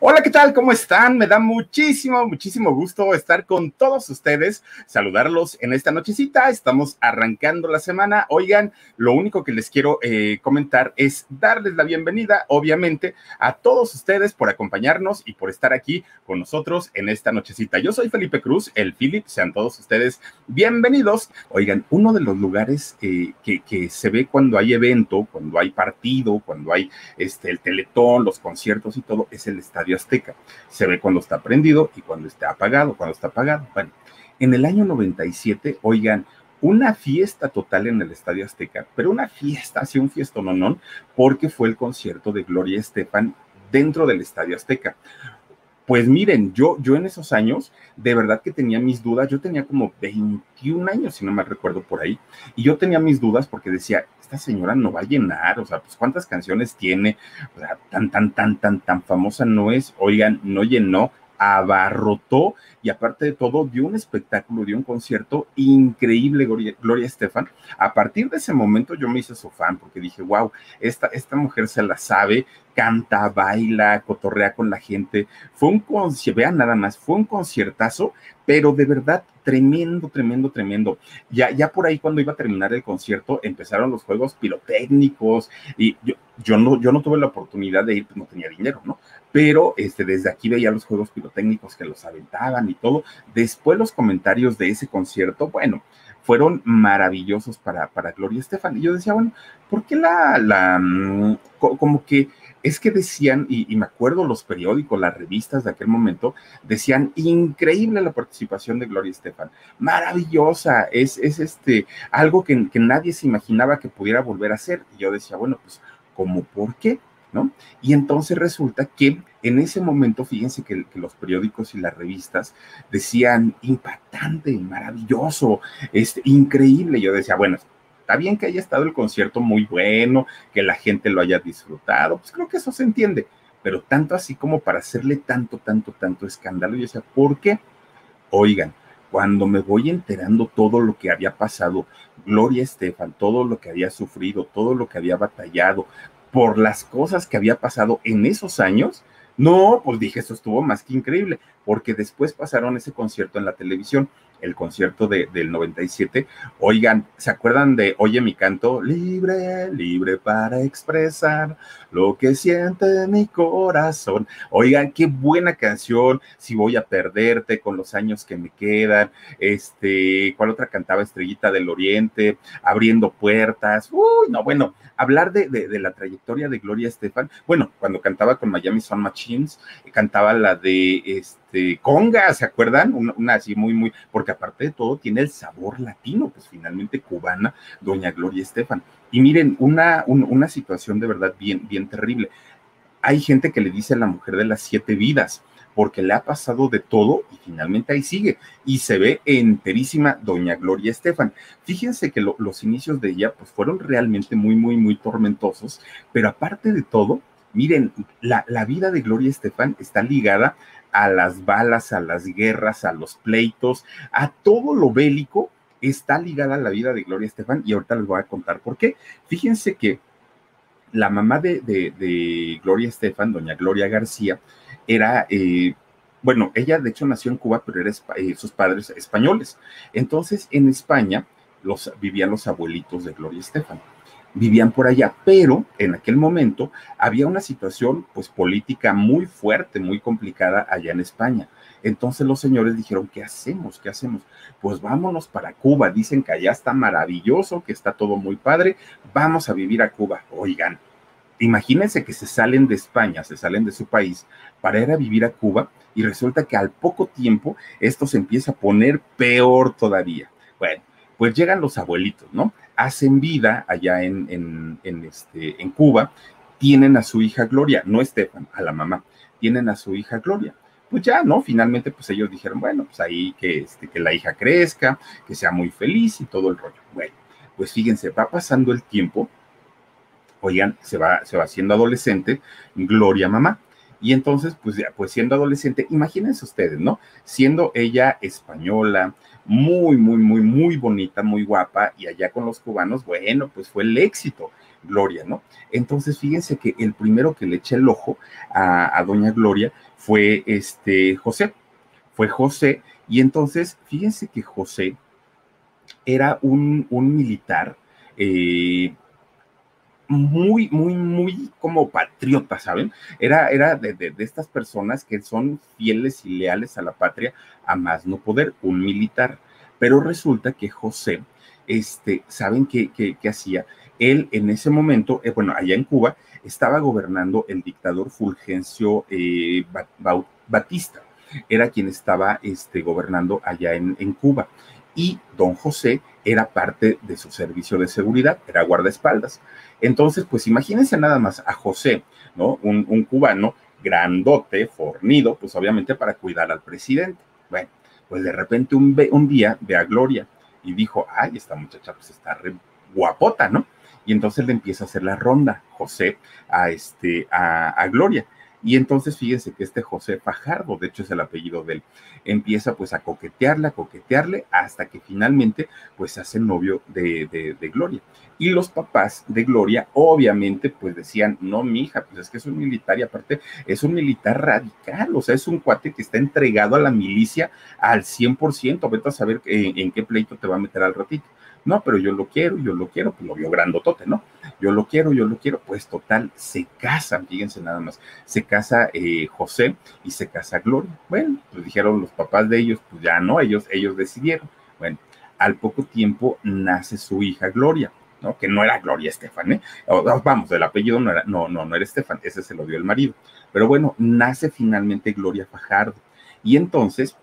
Hola, ¿qué tal? ¿Cómo están? Me da muchísimo, muchísimo gusto estar con todos ustedes, saludarlos en esta nochecita. Estamos arrancando la semana. Oigan, lo único que les quiero eh, comentar es darles la bienvenida, obviamente, a todos ustedes por acompañarnos y por estar aquí con nosotros en esta nochecita. Yo soy Felipe Cruz, el Philip, sean todos ustedes bienvenidos. Oigan, uno de los lugares eh, que, se ve cuando hay evento, cuando hay partido, cuando hay este, el teletón, los conciertos y todo, es el estadio Azteca. Se ve cuando está prendido y cuando está apagado, cuando está apagado. En el año 97, oigan, una fiesta total en el Estadio Azteca, pero una fiesta, así un fiesto no, porque fue el concierto de Gloria Estefan dentro del Estadio Azteca. Pues miren, yo, yo en esos años, de verdad que tenía mis dudas, yo tenía como 21 años, si no me recuerdo por ahí, y yo tenía mis dudas porque decía, esta señora no va a llenar, o sea, pues cuántas canciones tiene, o sea, tan, tan, tan, tan, tan famosa no es, oigan, no llenó, abarrotó y aparte de todo dio un espectáculo, dio un concierto increíble Gloria, Estefan. A partir de ese momento yo me hice su fan porque dije, wow, esta, esta mujer se la sabe, canta, baila, cotorrea con la gente. Fue un concierto, vean nada más, fue un conciertazo, pero de verdad tremendo, tremendo, tremendo. Ya, ya por ahí cuando iba a terminar el concierto empezaron los juegos pirotécnicos y yo, yo, no, yo no tuve la oportunidad de ir, pues no tenía dinero, ¿no? Pero este, desde aquí veía los juegos pirotécnicos que los aventaban y todo. Después los comentarios de ese concierto, bueno, fueron maravillosos para, para Gloria Estefan. Y yo decía, bueno, ¿por qué la, la, mm, como que es que decían, y, me acuerdo los periódicos, las revistas de aquel momento, decían, increíble la participación de Gloria Estefan, maravillosa, es, es este, algo que, que nadie se imaginaba que pudiera volver a hacer. Y yo decía, bueno, pues, ¿cómo por qué? Y entonces resulta que en ese momento, fíjense que, que, los periódicos y las revistas decían impactante, maravilloso, este, increíble. Yo decía, bueno, Está bien que haya estado el concierto muy bueno, que la gente lo haya disfrutado, pues creo que eso se entiende, pero tanto así como para hacerle tanto, tanto, tanto escándalo, yo decía, ¿por qué? Oigan, cuando me voy enterando todo lo que había pasado, Gloria Estefan, todo lo que había sufrido, todo lo que había batallado, por las cosas que había pasado en esos años, no, pues dije, eso estuvo más que increíble, porque después pasaron ese concierto en la televisión el concierto de, del 97. Oigan, ¿se acuerdan de Oye mi canto? Libre, libre para expresar lo que siente mi corazón. Oigan, qué buena canción, Si voy a perderte con los años que me quedan. Este, ¿cuál otra cantaba Estrellita del Oriente? Abriendo puertas. Uy, no, bueno, hablar de, de, la trayectoria de Gloria Estefan. Bueno, cuando cantaba con Miami Sound Machines, cantaba la de este, Conga, ¿se acuerdan? Una, una así muy, muy, porque aparte de todo tiene el sabor latino, pues finalmente cubana, doña Gloria Estefan. Y miren, una, una situación de verdad bien, bien terrible. Hay gente que le dice a la mujer de las siete vidas, porque le ha pasado de todo y finalmente ahí sigue. Y se ve enterísima doña Gloria Estefan. Fíjense que los inicios de ella pues fueron realmente muy, muy, muy tormentosos, pero aparte de todo, miren, la, la vida de Gloria Estefan está ligada a las balas, a las guerras, a los pleitos, a todo lo bélico, está ligada a la vida de Gloria Estefan y ahorita les voy a contar por qué. Fíjense que la mamá de, Gloria Estefan, doña Gloria García, era, eh, bueno, ella de hecho nació en Cuba, pero era eh, sus padres españoles. Entonces, en España los, vivían los abuelitos de Gloria Estefan. Vivían por allá, pero en aquel momento había una situación pues política muy fuerte, muy complicada allá en España. Entonces los señores dijeron, ¿qué hacemos? ¿Qué hacemos? Pues vámonos para Cuba. Dicen que allá está maravilloso, que está todo muy padre. Vamos a vivir a Cuba. Oigan, imagínense que se salen de España, se salen de su país para ir a vivir a Cuba y resulta que al poco tiempo esto se empieza a poner peor todavía. Bueno, pues llegan los abuelitos, ¿no? Hacen vida allá en, en, este, en Cuba, tienen a su hija Gloria, no Estefan, a la mamá, tienen a su hija Gloria. Pues ya, ¿no? Finalmente, pues ellos dijeron, bueno, pues ahí que, este, que la hija crezca, que sea muy feliz y todo el rollo. Bueno, pues fíjense, va pasando el tiempo, oigan, se va, se va haciendo adolescente, Gloria mamá. Y entonces, pues ya, pues siendo adolescente, imagínense ustedes, ¿no? Siendo ella española, muy, muy, muy, muy bonita, muy guapa, y allá con los cubanos, bueno, pues fue el éxito, Gloria, ¿no? Entonces, fíjense que el primero que le eché el ojo a, doña Gloria fue este José, fue José, y entonces, fíjense que José era un, un militar, eh, muy, muy, muy como patriota, ¿saben? Era, era de, estas personas que son fieles y leales a la patria a más no poder, un militar. Pero resulta que José, este, ¿saben qué, qué, hacía? Él en ese momento, eh, bueno, allá en Cuba, estaba gobernando el dictador Fulgencio eh, Batista. Era quien estaba este, gobernando allá en, en Cuba. Y don José era parte de su servicio de seguridad, era guardaespaldas. Entonces, pues imagínense nada más a José, ¿no? Un, cubano grandote, fornido, pues obviamente para cuidar al presidente. Bueno, pues de repente un, día ve a Gloria y dijo, ay, esta muchacha pues está re guapota, ¿no? Y entonces le empieza a hacer la ronda, José, a, este, a Gloria. Y entonces fíjense que este José Fajardo, de hecho es el apellido de él, empieza pues a coquetearle, a coquetearle, hasta que finalmente pues se hace novio de, de, Gloria. Y los papás de Gloria obviamente pues decían, no, mi hija, pues es que es un militar y aparte es un militar radical, o sea, es un cuate que está entregado a la milicia al 100%, vete a saber en, en qué pleito te va a meter al ratito. No, pero yo lo quiero, yo lo quiero, pues lo vio grandotote, ¿no? Yo lo quiero, yo lo quiero, pues total, se casan, fíjense nada más, se casa eh, José y se casa Gloria. Bueno, pues dijeron los papás de ellos, pues ya no, ellos, ellos decidieron. Bueno, al poco tiempo nace su hija Gloria. ¿no? Que no era Gloria Estefan, ¿eh? vamos, el apellido no era, no, no, no era Estefan, ese se lo dio el marido. Pero bueno, nace finalmente Gloria Fajardo. Y entonces,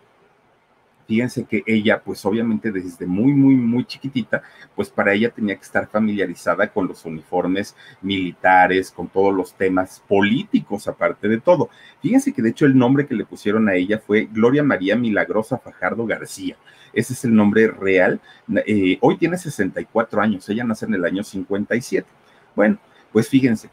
fíjense que ella, pues obviamente desde muy, muy, muy chiquitita, pues para ella tenía que estar familiarizada con los uniformes militares, con todos los temas políticos, aparte de todo. Fíjense que de hecho el nombre que le pusieron a ella fue Gloria María Milagrosa Fajardo García. Ese es el nombre real. Eh, hoy tiene 64 años, ella nace en el año 57. Bueno, pues fíjense,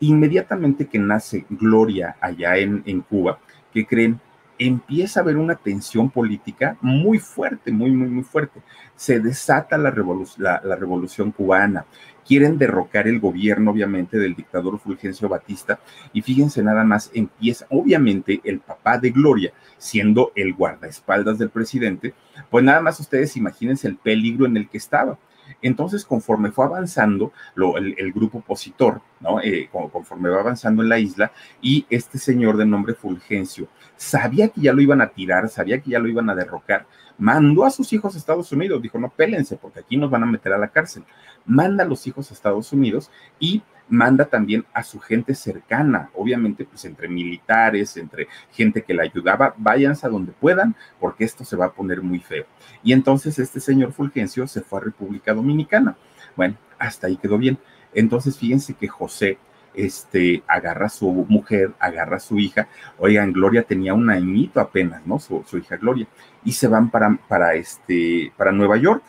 inmediatamente que nace Gloria allá en, en Cuba, ¿qué creen? Empieza a haber una tensión política muy fuerte, muy, muy, muy fuerte. Se desata la, la, revolución cubana. Quieren derrocar el gobierno, obviamente, del dictador Fulgencio Batista. Y fíjense nada más, empieza, obviamente, el papá de Gloria, siendo el guardaespaldas del presidente, pues nada más ustedes imagínense el peligro en el que estaba. Entonces, conforme fue avanzando el, grupo opositor, ¿no? Eh, conforme va avanzando en la isla, y este señor de nombre Fulgencio sabía que ya lo iban a tirar, sabía que ya lo iban a derrocar, mandó a sus hijos a Estados Unidos, dijo, no pélense, porque aquí nos van a meter a la cárcel. Manda a los hijos a Estados Unidos y manda también a su gente cercana, obviamente, pues entre militares, entre gente que le ayudaba, váyanse a donde puedan, porque esto se va a poner muy feo. Y entonces este señor Fulgencio se fue a República Dominicana. Bueno, hasta ahí quedó bien. Entonces, fíjense que José este, agarra a su mujer, agarra a su hija. Oigan, Gloria tenía un añito apenas, ¿no? Su, hija Gloria. Y se van para, para, este, para Nueva York.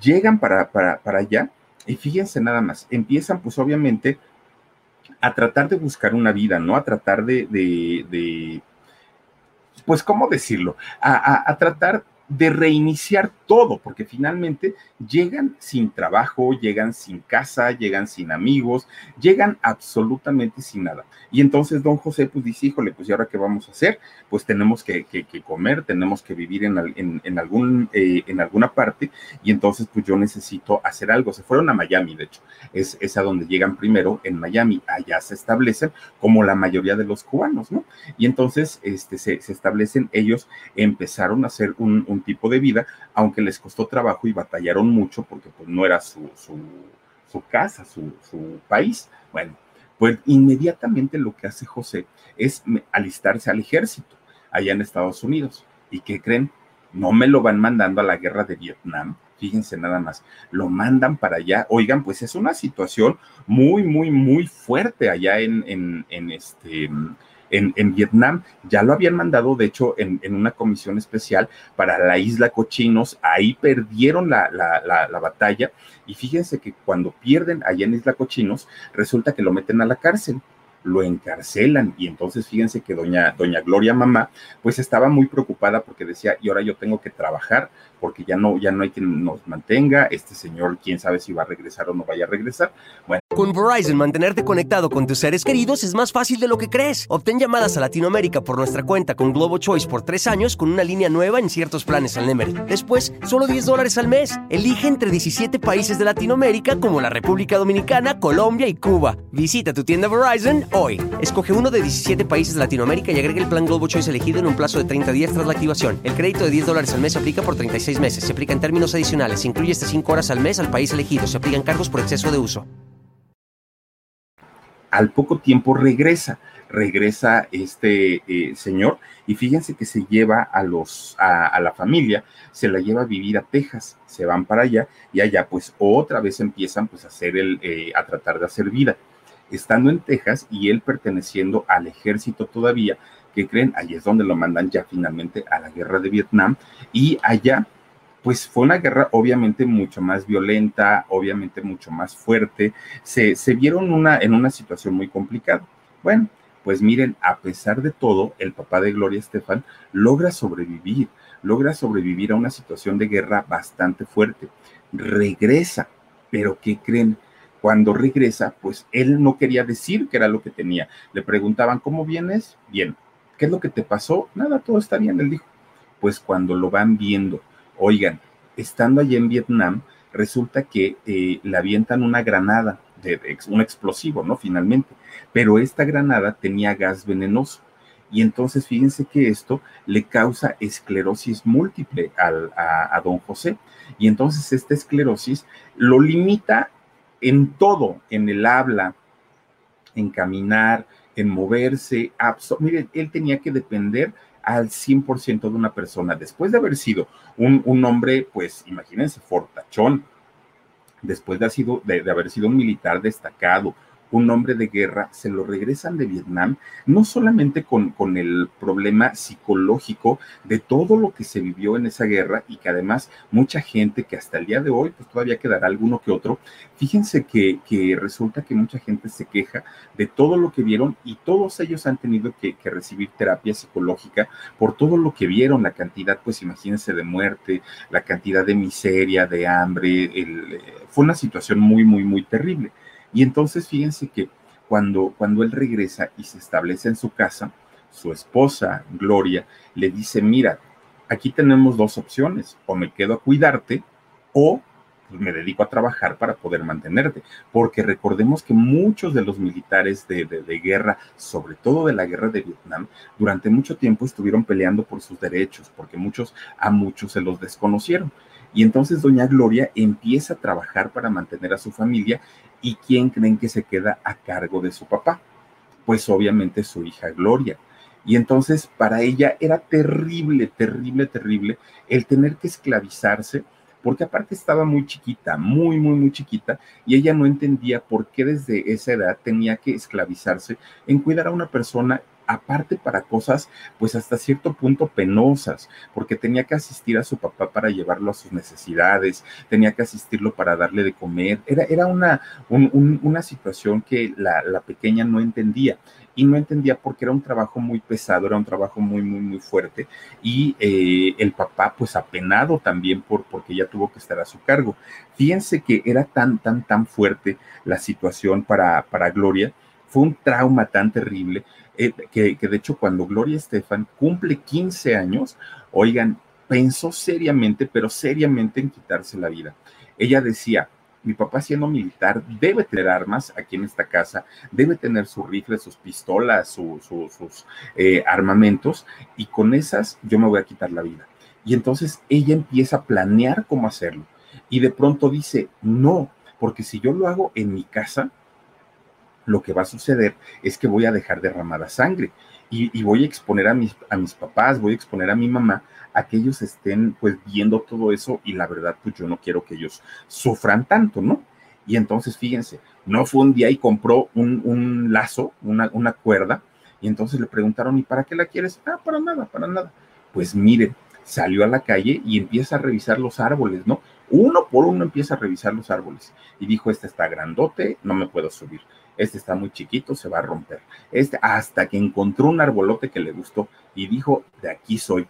Llegan para, para, para allá y fíjense nada más, empiezan pues obviamente a tratar de buscar una vida, ¿no? A tratar de, de, pues, ¿cómo decirlo? A, a, tratar de reiniciar todo, porque finalmente llegan sin trabajo, llegan sin casa, llegan sin amigos, llegan absolutamente sin nada. Y entonces don José pues dice, híjole, pues ¿y ahora qué vamos a hacer? Pues tenemos que, comer, tenemos que vivir en, en, algún, eh, en alguna parte, y entonces pues yo necesito hacer algo. Se fueron a Miami, de hecho, es, es a donde llegan primero, en Miami, allá se establecen como la mayoría de los cubanos, ¿no? Y entonces este, se, establecen, ellos empezaron a hacer un tipo de vida, aunque les costó trabajo y batallaron mucho porque pues no era su, su, casa, su, su país. Bueno, pues inmediatamente lo que hace José es alistarse al ejército allá en Estados Unidos. ¿Y qué creen? No me lo van mandando a la guerra de Vietnam, fíjense nada más, lo mandan para allá. Oigan, pues es una situación muy, muy, muy fuerte allá en, en este, en, Vietnam. Ya lo habían mandado, de hecho, en, una comisión especial para la isla Cochinos. Ahí perdieron la, la, batalla. Y fíjense que cuando pierden allá en Isla Cochinos, resulta que lo meten a la cárcel lo encarcelan y entonces fíjense que doña, doña Gloria Mamá pues estaba muy preocupada porque decía, y ahora yo tengo que trabajar porque ya no, ya no hay quien nos mantenga, este señor quién sabe si va a regresar o no vaya a regresar. Bueno. Con Verizon, mantenerte conectado con tus seres queridos es más fácil de lo que crees. Obtén llamadas a Latinoamérica por nuestra cuenta con Globo Choice por tres años con una línea nueva en ciertos planes al Nemery. Después, solo 10 dólares al mes. Elige entre 17 países de Latinoamérica como la República Dominicana, Colombia y Cuba. Visita tu tienda Verizon hoy. Escoge uno de 17 países de Latinoamérica y agrega el plan Globo Choice elegido en un plazo de 30 días tras la activación. El crédito de 10 dólares al mes aplica por 36 meses. Se aplica en términos adicionales. Se incluye hasta 5 horas al mes al país elegido. Se aplican cargos por exceso de uso. Al poco tiempo regresa, regresa este eh, señor y fíjense que se lleva a los a, la familia, se la lleva a vivir a Texas, se van para allá y allá pues otra vez empiezan pues a hacer el eh, a tratar de hacer vida. Estando en Texas y él perteneciendo al ejército todavía, que creen, ahí es donde lo mandan ya finalmente a la guerra de Vietnam y allá pues fue una guerra obviamente mucho más violenta, obviamente mucho más fuerte, se, se vieron una, en una situación muy complicada. Bueno, pues miren, a pesar de todo, el papá de Gloria Estefan logra sobrevivir, logra sobrevivir a una situación de guerra bastante fuerte. Regresa, pero ¿qué creen? Cuando regresa, pues él no quería decir qué era lo que tenía. Le preguntaban, ¿cómo vienes? Bien. ¿Qué es lo que te pasó? Nada, todo está bien, él dijo. Pues cuando lo van viendo, Oigan, estando allí en Vietnam, resulta que eh, le avientan una granada, de, un explosivo, ¿no? Finalmente. Pero esta granada tenía gas venenoso. Y entonces fíjense que esto le causa esclerosis múltiple a, a, don José. Y entonces esta esclerosis lo limita en todo, en el habla, en caminar, en moverse. Miren, él tenía que depender al 100% de una persona, después de haber sido un, hombre, pues imagínense, fortachón, después de, sido, de haber sido un militar destacado, un hombre de guerra, se lo regresan de Vietnam, no solamente con, con, el problema psicológico de todo lo que se vivió en esa guerra y que además mucha gente que hasta el día de hoy, pues todavía quedará alguno que otro, fíjense que, que resulta que mucha gente se queja de todo lo que vieron y todos ellos han tenido que, recibir terapia psicológica por todo lo que vieron, la cantidad, pues imagínense, de muerte, la cantidad de miseria, de hambre, eh, fue una situación muy, muy, muy terrible. Y entonces fíjense que cuando, cuando él regresa y se establece en su casa, su esposa, Gloria, le dice, mira, aquí tenemos dos opciones, o me quedo a cuidarte o pues, me dedico a trabajar para poder mantenerte. Porque recordemos que muchos de los militares de, de, guerra, sobre todo de la guerra de Vietnam, durante mucho tiempo estuvieron peleando por sus derechos, porque muchos a muchos se los desconocieron. Y entonces doña Gloria empieza a trabajar para mantener a su familia ¿Y quién creen que se queda a cargo de su papá? Pues obviamente su hija Gloria. Y entonces para ella era terrible, terrible, terrible el tener que esclavizarse, porque aparte estaba muy chiquita, muy, muy, muy chiquita, y ella no entendía por qué desde esa edad tenía que esclavizarse en cuidar a una persona aparte para cosas pues hasta cierto punto penosas, porque tenía que asistir a su papá para llevarlo a sus necesidades, tenía que asistirlo para darle de comer, era, era una, una situación que la, la pequeña no entendía y no entendía porque era un trabajo muy pesado, era un trabajo muy, muy, muy fuerte y eh, el papá pues apenado también por, porque ya tuvo que estar a su cargo. Fíjense que era tan, tan, tan fuerte la situación para, para Gloria, fue un trauma tan terrible eh, que, de hecho cuando Gloria Estefan cumple 15 años, oigan, pensó seriamente, pero seriamente en quitarse la vida. Ella decía, mi papá siendo militar debe tener armas aquí en esta casa, debe tener sus rifles, sus pistolas, sus eh, armamentos, y con esas yo me voy a quitar la vida. Y entonces ella empieza a planear cómo hacerlo. Y de pronto dice, no, porque si yo lo hago en mi casa, lo que va a suceder es que voy a dejar derramada sangre y, voy a exponer a mis, a mis papás, voy a exponer a mi mamá a que ellos estén pues viendo todo eso y la verdad pues yo no quiero que ellos sufran tanto, ¿no? Y entonces fíjense, no fue un día y compró un, un lazo, una, una cuerda, y entonces le preguntaron, ¿y para qué la quieres? Ah, para nada, para nada. Pues miren, salió a la calle y empieza a revisar los árboles, ¿no? Uno por uno empieza a revisar los árboles y dijo, este está grandote, no me puedo subir este está muy chiquito, se va a romper. Este, hasta que encontró un arbolote que le gustó y dijo, de aquí soy.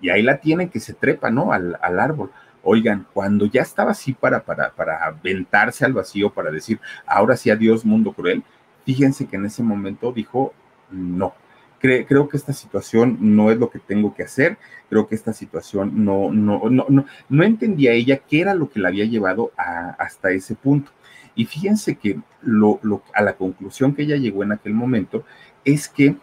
Y ahí la tienen que se trepa, ¿no? Al, al árbol. Oigan, cuando ya estaba así para, para, para aventarse al vacío, para decir, ahora sí adiós, mundo cruel, fíjense que en ese momento dijo, no, creo que esta situación no es lo que tengo que hacer, creo que esta situación no, no, no, no, no entendía ella qué era lo que la había llevado a, hasta ese punto. Y fíjense que lo, a la conclusión que ella llegó en aquel momento es que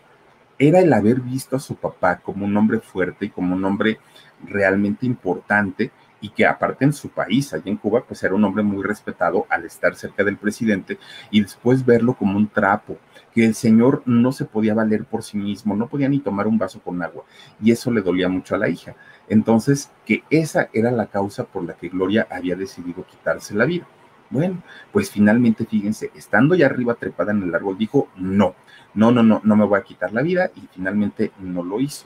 era el haber visto a su papá como un hombre fuerte y como un hombre realmente importante y que aparte en su país, allá en Cuba, pues era un hombre muy respetado al estar cerca del presidente y después verlo como un trapo, que el señor no se podía valer por sí mismo, no podía ni tomar un vaso con agua y eso le dolía mucho a la hija. Entonces, que esa era la causa por la que Gloria había decidido quitarse la vida. Bueno, pues finalmente, fíjense, estando ya arriba trepada en el árbol, dijo, no, no, no, no, no me voy a quitar la vida y finalmente no lo hizo.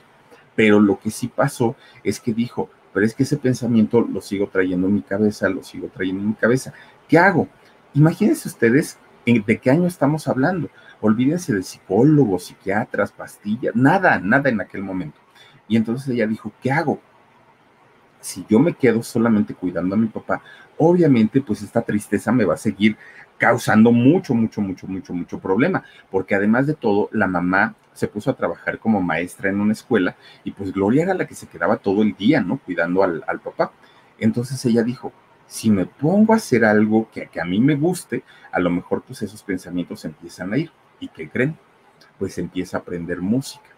Pero lo que sí pasó es que dijo, pero es que ese pensamiento lo sigo trayendo en mi cabeza, lo sigo trayendo en mi cabeza. ¿Qué hago? Imagínense ustedes de qué año estamos hablando. Olvídense de psicólogos, psiquiatras, pastillas, nada, nada en aquel momento. Y entonces ella dijo, ¿qué hago? Si yo me quedo solamente cuidando a mi papá, obviamente pues esta tristeza me va a seguir causando mucho, mucho, mucho, mucho, mucho problema, porque además de todo, la mamá se puso a trabajar como maestra en una escuela y pues Gloria era la que se quedaba todo el día, ¿no? Cuidando al, papá. Entonces ella dijo, si me pongo a hacer algo que, que a mí me guste, a lo mejor pues esos pensamientos empiezan a ir. ¿Y qué creen? Pues empieza a aprender música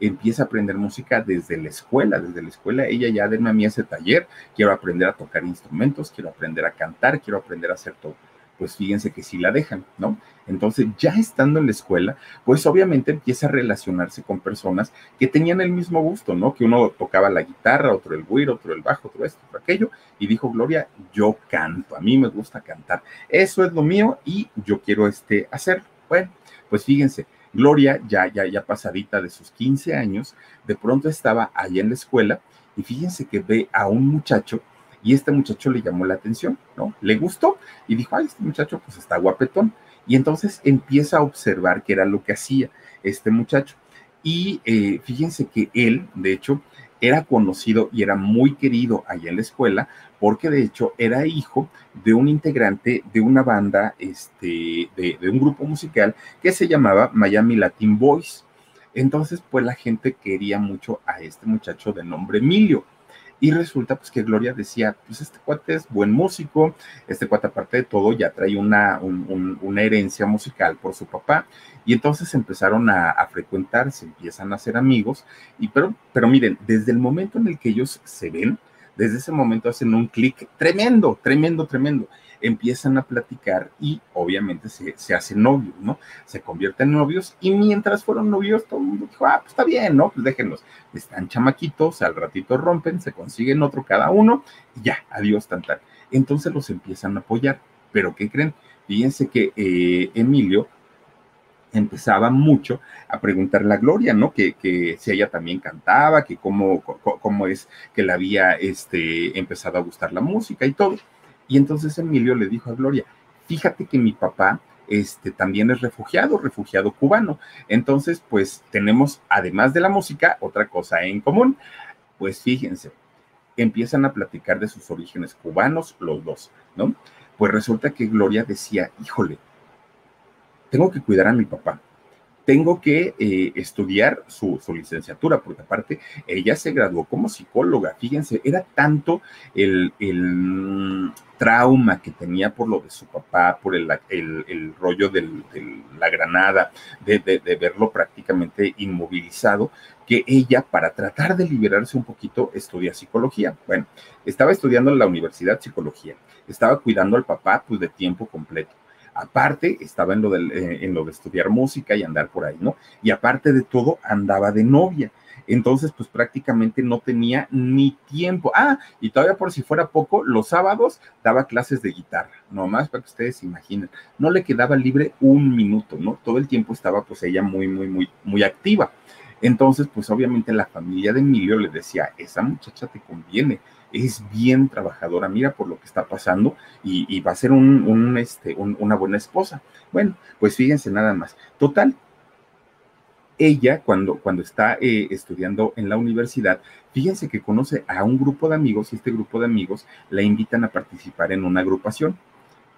empieza a aprender música desde la escuela, desde la escuela ella ya denme a mí ese taller, quiero aprender a tocar instrumentos, quiero aprender a cantar, quiero aprender a hacer todo. Pues fíjense que sí la dejan, ¿no? Entonces, ya estando en la escuela, pues obviamente empieza a relacionarse con personas que tenían el mismo gusto, ¿no? Que uno tocaba la guitarra, otro el güiro, otro el bajo, otro esto, otro aquello, y dijo Gloria, yo canto, a mí me gusta cantar, eso es lo mío y yo quiero este hacer. Bueno, pues fíjense, Gloria, ya, ya, ya pasadita de sus 15 años, de pronto estaba allá en la escuela y fíjense que ve a un muchacho y este muchacho le llamó la atención, ¿no? Le gustó y dijo, ay, este muchacho pues está guapetón. Y entonces empieza a observar qué era lo que hacía este muchacho. Y eh, fíjense que él, de hecho, era conocido y era muy querido allá en la escuela porque de hecho era hijo de un integrante de una banda, este, de, de, un grupo musical que se llamaba Miami Latin Boys. Entonces, pues la gente quería mucho a este muchacho de nombre Emilio. Y resulta pues que Gloria decía, pues este cuate es buen músico, este cuate aparte de todo ya trae una, una herencia musical por su papá. Y entonces empezaron a, a, frecuentar, se empiezan a hacer amigos. Y pero, pero miren, desde el momento en el que ellos se ven, desde ese momento hacen un clic tremendo, tremendo, tremendo. Empiezan a platicar y obviamente se, se hacen novios, ¿no? Se convierten en novios y mientras fueron novios todo el mundo dijo, ah, pues está bien, ¿no? Pues déjenlos. Están chamaquitos, al ratito rompen, se consiguen otro cada uno y ya, adiós, tan tal. Entonces los empiezan a apoyar. Pero ¿qué creen? Fíjense que eh, Emilio empezaba mucho a preguntarle a Gloria, ¿no? Que, si ella también cantaba, que cómo, cómo es que le había este, empezado a gustar la música y todo. Y entonces Emilio le dijo a Gloria, fíjate que mi papá este, también es refugiado, refugiado cubano. Entonces, pues tenemos, además de la música, otra cosa en común. Pues fíjense, empiezan a platicar de sus orígenes cubanos, los dos, ¿no? Pues resulta que Gloria decía, híjole, tengo que cuidar a mi papá, tengo que eh, estudiar su, licenciatura, porque aparte ella se graduó como psicóloga, fíjense, era tanto el, trauma que tenía por lo de su papá, por el, rollo de la granada, de, verlo prácticamente inmovilizado, que ella, para tratar de liberarse un poquito, estudia psicología. Bueno, estaba estudiando en la universidad psicología, estaba cuidando al papá pues de tiempo completo Aparte, estaba en lo, eh, en lo de estudiar música y andar por ahí, ¿no? Y aparte de todo, andaba de novia. Entonces, pues prácticamente no tenía ni tiempo. Ah, y todavía por si fuera poco, los sábados daba clases de guitarra, nomás para que ustedes se imaginen. No le quedaba libre un minuto, ¿no? Todo el tiempo estaba pues ella muy, muy, muy, muy activa. Entonces, pues obviamente la familia de Emilio le decía, esa muchacha te conviene, es bien trabajadora, mira por lo que está pasando y, va a ser un, este, una buena esposa. Bueno, pues fíjense nada más. Total, ella cuando, cuando está eh, estudiando en la universidad, fíjense que conoce a un grupo de amigos y este grupo de amigos la invitan a participar en una agrupación.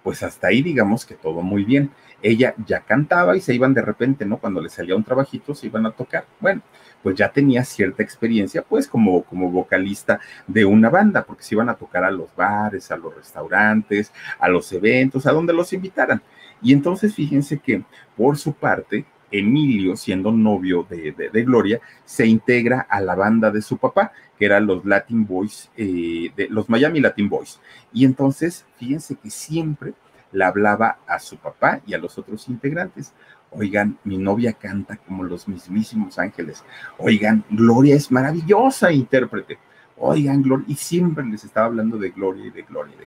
Pues hasta ahí digamos que todo muy bien. Ella ya cantaba y se iban de repente, ¿no? Cuando le salía un trabajito, se iban a tocar. Bueno, pues ya tenía cierta experiencia, pues como, como vocalista de una banda, porque se iban a tocar a los bares, a los restaurantes, a los eventos, a donde los invitaran. Y entonces fíjense que por su parte, Emilio, siendo novio de, Gloria, se integra a la banda de su papá, que eran los Latin Boys, eh, de, los Miami Latin Boys. Y entonces, fíjense que siempre le hablaba a su papá y a los otros integrantes. Oigan, mi novia canta como los mismísimos ángeles. Oigan, Gloria es maravillosa intérprete. Oigan, Gloria, y siempre les estaba hablando de Gloria y de Gloria.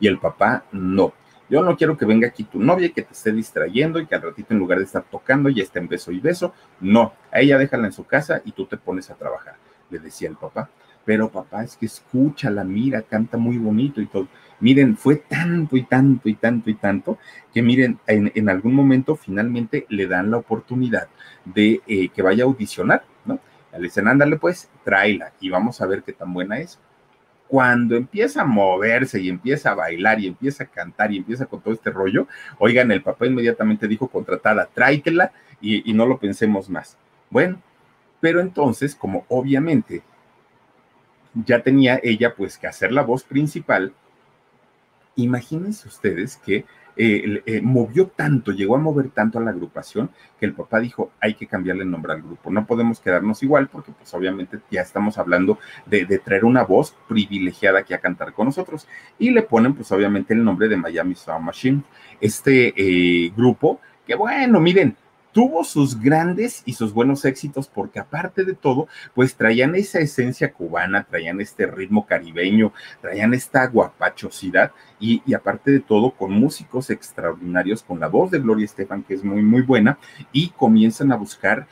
y el papá no. Yo no quiero que venga aquí tu novia y que te esté distrayendo y que al ratito en lugar de estar tocando ya esté en beso y beso. No, a ella déjala en su casa y tú te pones a trabajar, le decía el papá. Pero papá, es que escúchala, mira, canta muy bonito y todo. Miren, fue tanto y tanto y tanto y tanto que miren, en, algún momento finalmente le dan la oportunidad de eh, que vaya a audicionar, ¿no? Le dicen, ándale pues, tráela y vamos a ver qué tan buena es cuando empieza a moverse y empieza a bailar y empieza a cantar y empieza con todo este rollo, oigan, el papá inmediatamente dijo contratada, tráitela y, y no lo pensemos más. Bueno, pero entonces, como obviamente ya tenía ella pues que hacer la voz principal, imagínense ustedes que eh, eh, movió tanto, llegó a mover tanto a la agrupación que el papá dijo, hay que cambiarle el nombre al grupo, no podemos quedarnos igual porque pues obviamente ya estamos hablando de, traer una voz privilegiada que a cantar con nosotros y le ponen pues obviamente el nombre de Miami Sound Machine, este eh, grupo que bueno, miren, tuvo sus grandes y sus buenos éxitos porque aparte de todo, pues traían esa esencia cubana, traían este ritmo caribeño, traían esta guapachosidad y, y, aparte de todo con músicos extraordinarios, con la voz de Gloria Estefan que es muy, muy buena y comienzan a buscar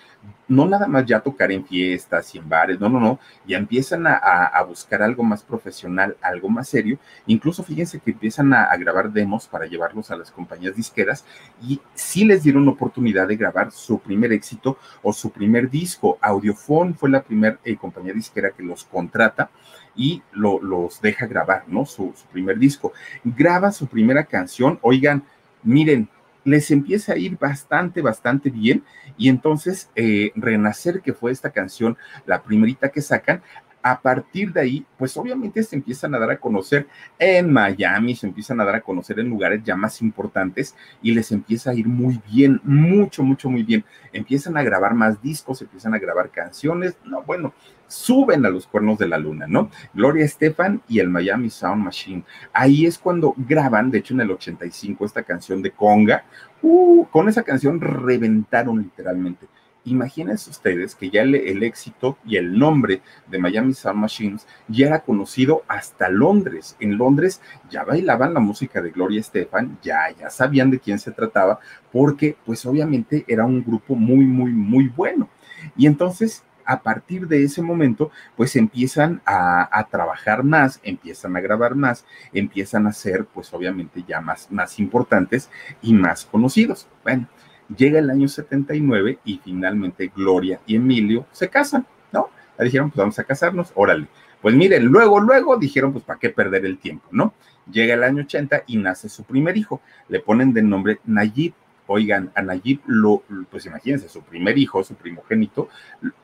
no nada más ya tocar en fiestas y en bares, no, no, no, ya empiezan a, buscar algo más profesional, algo más serio, incluso fíjense que empiezan a, grabar demos para llevarlos a las compañías disqueras y sí les dieron oportunidad de grabar su primer éxito o su primer disco. Audiofone fue la primera eh, compañía disquera que los contrata y los deja grabar, ¿no? Su primer disco. Graba su primera canción, oigan, miren, les empieza a ir bastante, bastante bien. Y entonces, eh, Renacer, que fue esta canción, la primerita que sacan, a partir de ahí, pues obviamente se empiezan a dar a conocer en Miami, se empiezan a dar a conocer en lugares ya más importantes y les empieza a ir muy bien, mucho, mucho, muy bien. Empiezan a grabar más discos, empiezan a grabar canciones, no, bueno, suben a los cuernos de la luna, ¿no? Gloria Estefan y el Miami Sound Machine. Ahí es cuando graban, de hecho en el 85, esta canción de Conga. Uh, con esa canción reventaron literalmente Imagínense ustedes que ya el, éxito y el nombre de Miami Sound Machines ya era conocido hasta Londres. En Londres ya bailaban la música de Gloria Estefan, ya, ya sabían de quién se trataba, porque pues obviamente era un grupo muy, muy, muy bueno. Y entonces a partir de ese momento, pues empiezan a, a, trabajar más, empiezan a grabar más, empiezan a ser, pues obviamente ya más, más importantes y más conocidos. Bueno, Llega el año 79 y finalmente Gloria y Emilio se casan, ¿no? Le dijeron, pues vamos a casarnos, órale. Pues miren, luego, luego dijeron, pues para qué perder el tiempo, ¿no? Llega el año 80 y nace su primer hijo. Le ponen de nombre Nayib Oigan, a Nayib, lo, pues imagínense, su primer hijo, su primogénito,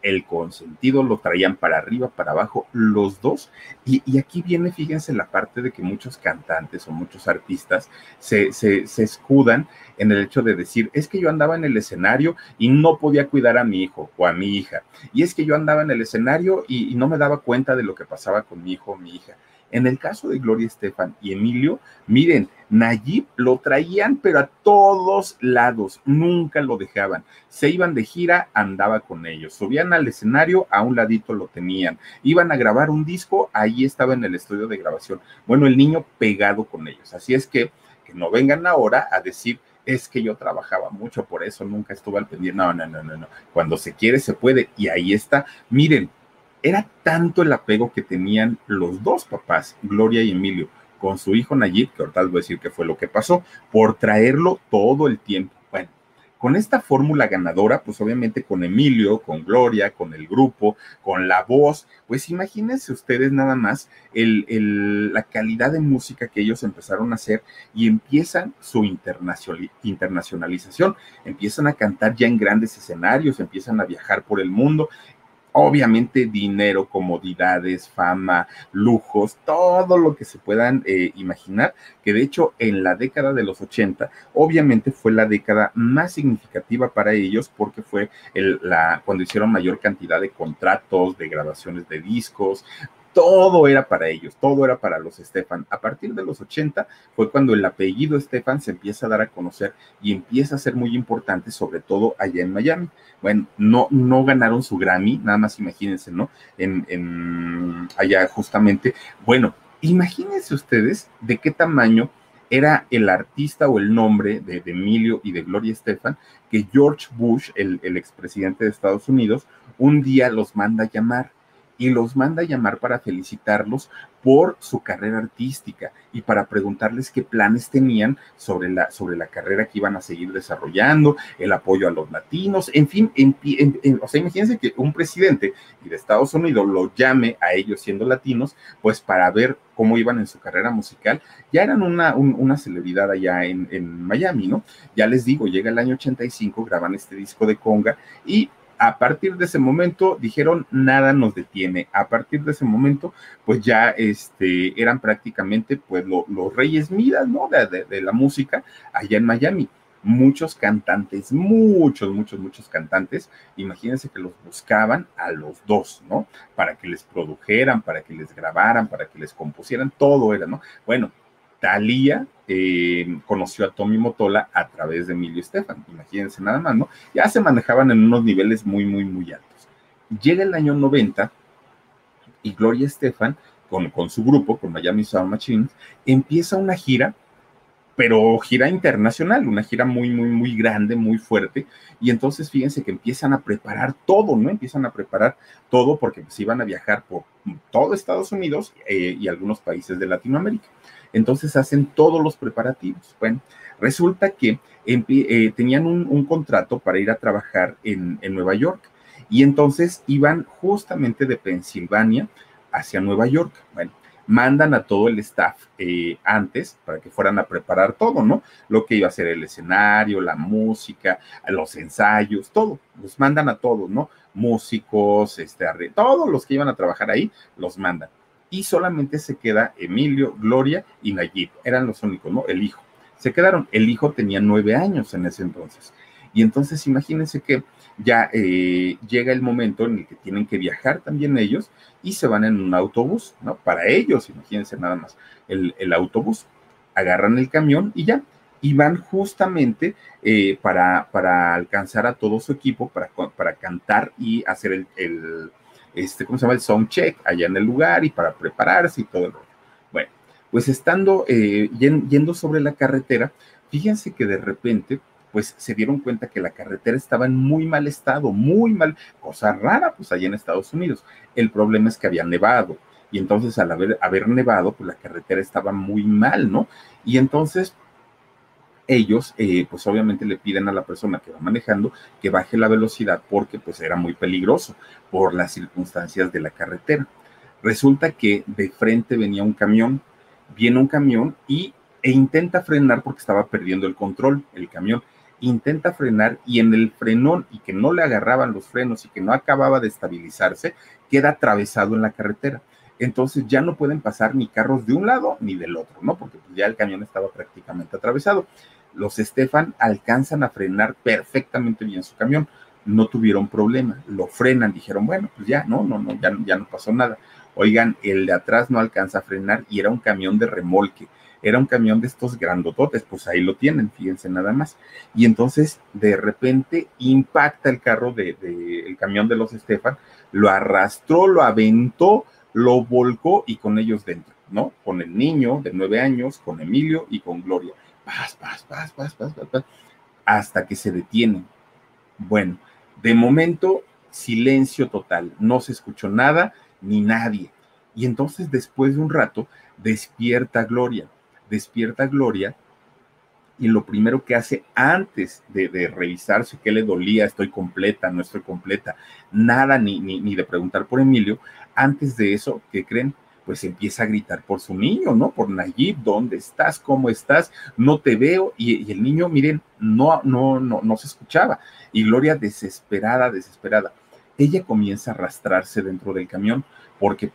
el consentido lo traían para arriba, para abajo, los dos. Y, aquí viene, fíjense, la parte de que muchos cantantes o muchos artistas se, escudan en el hecho de decir, es que yo andaba en el escenario y no podía cuidar a mi hijo o a mi hija. Y es que yo andaba en el escenario y no me daba cuenta de lo que pasaba con mi hijo o mi hija. En el caso de Gloria Estefan y Emilio, miren, Nayib lo traían, pero a todos lados, nunca lo dejaban. Se iban de gira, andaba con ellos. Subían al escenario, a un ladito lo tenían. Iban a grabar un disco, ahí estaba en el estudio de grabación. Bueno, el niño pegado con ellos. Así es que, que no vengan ahora a decir, es que yo trabajaba mucho, por eso nunca estuve al pendiente. No, no, no, no, no. Cuando se quiere, se puede. Y ahí está. Miren, era tanto el apego que tenían los dos papás, Gloria y Emilio, con su hijo Nayib, que ahorita voy a decir qué fue lo que pasó, por traerlo todo el tiempo. Bueno, con esta fórmula ganadora, pues obviamente con Emilio, con Gloria, con el grupo, con la voz, pues imagínense ustedes nada más el, la calidad de música que ellos empezaron a hacer y empiezan su internacionalización, empiezan a cantar ya en grandes escenarios, empiezan a viajar por el mundo obviamente dinero, comodidades, fama, lujos, todo lo que se puedan eh, imaginar, que de hecho en la década de los 80, obviamente fue la década más significativa para ellos porque fue la, cuando hicieron mayor cantidad de contratos, de grabaciones de discos, todo era para ellos, todo era para los Estefan. A partir de los 80 fue cuando el apellido Estefan se empieza a dar a conocer y empieza a ser muy importante, sobre todo allá en Miami. Bueno, no, no ganaron su Grammy, nada más imagínense, ¿no? En, allá justamente. Bueno, imagínense ustedes de qué tamaño era el artista o el nombre de, Emilio y de Gloria Estefan, que George Bush, el, el expresidente de Estados Unidos, un día los manda a llamar y los manda a llamar para felicitarlos por su carrera artística y para preguntarles qué planes tenían sobre la, sobre la carrera que iban a seguir desarrollando, el apoyo a los latinos, en fin, o sea, imagínense que un presidente de Estados Unidos lo llame a ellos siendo latinos, pues para ver cómo iban en su carrera musical, ya eran una, una celebridad allá en, en Miami, ¿no? Ya les digo, llega el año 85, graban este disco de conga y a partir de ese momento dijeron nada nos detiene. A partir de ese momento, pues ya este, eran prácticamente pues los reyes midas, ¿no? De, de, la música allá en Miami. Muchos cantantes, muchos, muchos, muchos cantantes, imagínense que los buscaban a los dos, ¿no? Para que les produjeran, para que les grabaran, para que les compusieran, todo era, ¿no? Bueno, Talía eh, conoció a Tommy Motola a través de Emilio Estefan, imagínense nada más, ¿no? Ya se manejaban en unos niveles muy, muy, muy altos. Llega el año 90 y Gloria Estefan, con, con su grupo, con Miami Sound Machines, empieza una gira, pero gira internacional, una gira muy, muy, muy grande, muy fuerte. Y entonces fíjense que empiezan a preparar todo, ¿no? Empiezan a preparar todo porque se pues, iban a viajar por todo Estados Unidos eh, y algunos países de Latinoamérica. Entonces hacen todos los preparativos. Bueno, resulta que eh, tenían un, contrato para ir a trabajar en, Nueva York y entonces iban justamente de Pensilvania hacia Nueva York. Bueno, mandan a todo el staff eh, antes para que fueran a preparar todo, ¿no? Lo que iba a ser el escenario, la música, los ensayos, todo. Los mandan a todos, ¿no? Músicos, este, todos los que iban a trabajar ahí, los mandan. Y solamente se queda Emilio, Gloria y Nayib. Eran los únicos, ¿no? El hijo. Se quedaron. El hijo tenía nueve años en ese entonces. Y entonces imagínense que ya eh, llega el momento en el que tienen que viajar también ellos y se van en un autobús, ¿no? Para ellos, imagínense nada más, el, autobús, agarran el camión y ya, y van justamente eh, para, para, alcanzar a todo su equipo, para, para cantar y hacer el, el, este, ¿cómo se llama? El sound check allá en el lugar y para prepararse y todo el rollo. Bueno, pues estando eh, yendo sobre la carretera, fíjense que de repente pues se dieron cuenta que la carretera estaba en muy mal estado, muy mal, cosa rara, pues allá en Estados Unidos. El problema es que había nevado y entonces al haber, haber nevado, pues la carretera estaba muy mal, ¿no? Y entonces ellos, eh, pues obviamente le piden a la persona que va manejando que baje la velocidad porque pues era muy peligroso por las circunstancias de la carretera. Resulta que de frente venía un camión, viene un camión y, e intenta frenar porque estaba perdiendo el control, el camión intenta frenar y en el frenón y que no le agarraban los frenos y que no acababa de estabilizarse, queda atravesado en la carretera. Entonces ya no pueden pasar ni carros de un lado ni del otro, ¿no? Porque pues, ya el camión estaba prácticamente atravesado. Los Estefan alcanzan a frenar perfectamente bien su camión, no tuvieron problema, lo frenan, dijeron, bueno, pues ya, no, no, no, ya, ya no pasó nada. Oigan, el de atrás no alcanza a frenar y era un camión de remolque era un camión de estos grandototes, pues ahí lo tienen, fíjense nada más. Y entonces de repente impacta el carro de, el camión de los Estefan, lo arrastró, lo aventó, lo volcó y con ellos dentro, ¿no? Con el niño de nueve años, con Emilio y con Gloria. Paz, paz, paz, paz, paz, paz, hasta que se detienen. Bueno, de momento, silencio total, no se escuchó nada ni nadie. Y entonces después de un rato despierta Gloria despierta Gloria y lo primero que hace antes de, revisarse qué le dolía, estoy completa, no estoy completa, nada, ni, ni, de preguntar por Emilio, antes de eso, ¿qué creen? Pues empieza a gritar por su niño, ¿no? Por Nayib, ¿dónde estás? ¿Cómo estás? No te veo. Y, el niño, miren, no, no, no, no se escuchaba. Y Gloria desesperada, desesperada. Ella comienza a arrastrarse dentro del camión porque,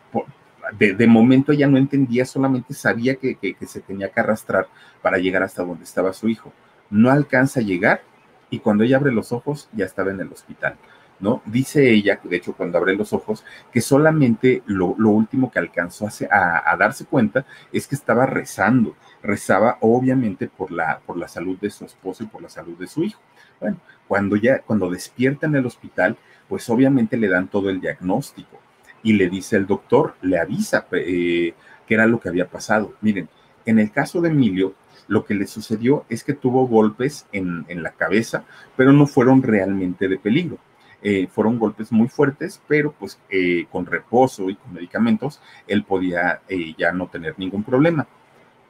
de, momento ella no entendía, solamente sabía que, se tenía que arrastrar para llegar hasta donde estaba su hijo. No alcanza a llegar y cuando ella abre los ojos ya estaba en el hospital. ¿No? Dice ella, de hecho, cuando abre los ojos, que solamente lo, último que alcanzó a, darse cuenta es que estaba rezando. Rezaba, obviamente, por la, por la salud de su esposo y por la salud de su hijo. Bueno, cuando ya, cuando despierta en el hospital, pues obviamente le dan todo el diagnóstico y le dice el doctor, le avisa eh, qué era lo que había pasado. Miren, en el caso de Emilio, lo que le sucedió es que tuvo golpes en, la cabeza, pero no fueron realmente de peligro. Eh, fueron golpes muy fuertes, pero pues eh, con reposo y con medicamentos, él podía ya no tener ningún problema.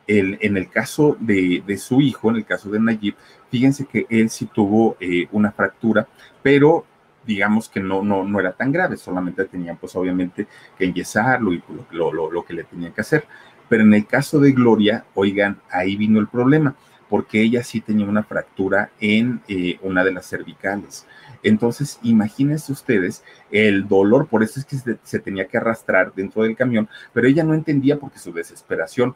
El, en el caso de, de, su hijo, en el caso de Nayib, fíjense que él sí tuvo una fractura, pero digamos que no, no, no era tan grave, solamente tenían pues obviamente que enyesarlo y lo, lo, lo, que le tenían que hacer. Pero en el caso de Gloria, oigan, ahí vino el problema, porque ella sí tenía una fractura en eh, una de las cervicales. Entonces, imagínense ustedes el dolor, por eso es que se, se, tenía que arrastrar dentro del camión, pero ella no entendía porque su desesperación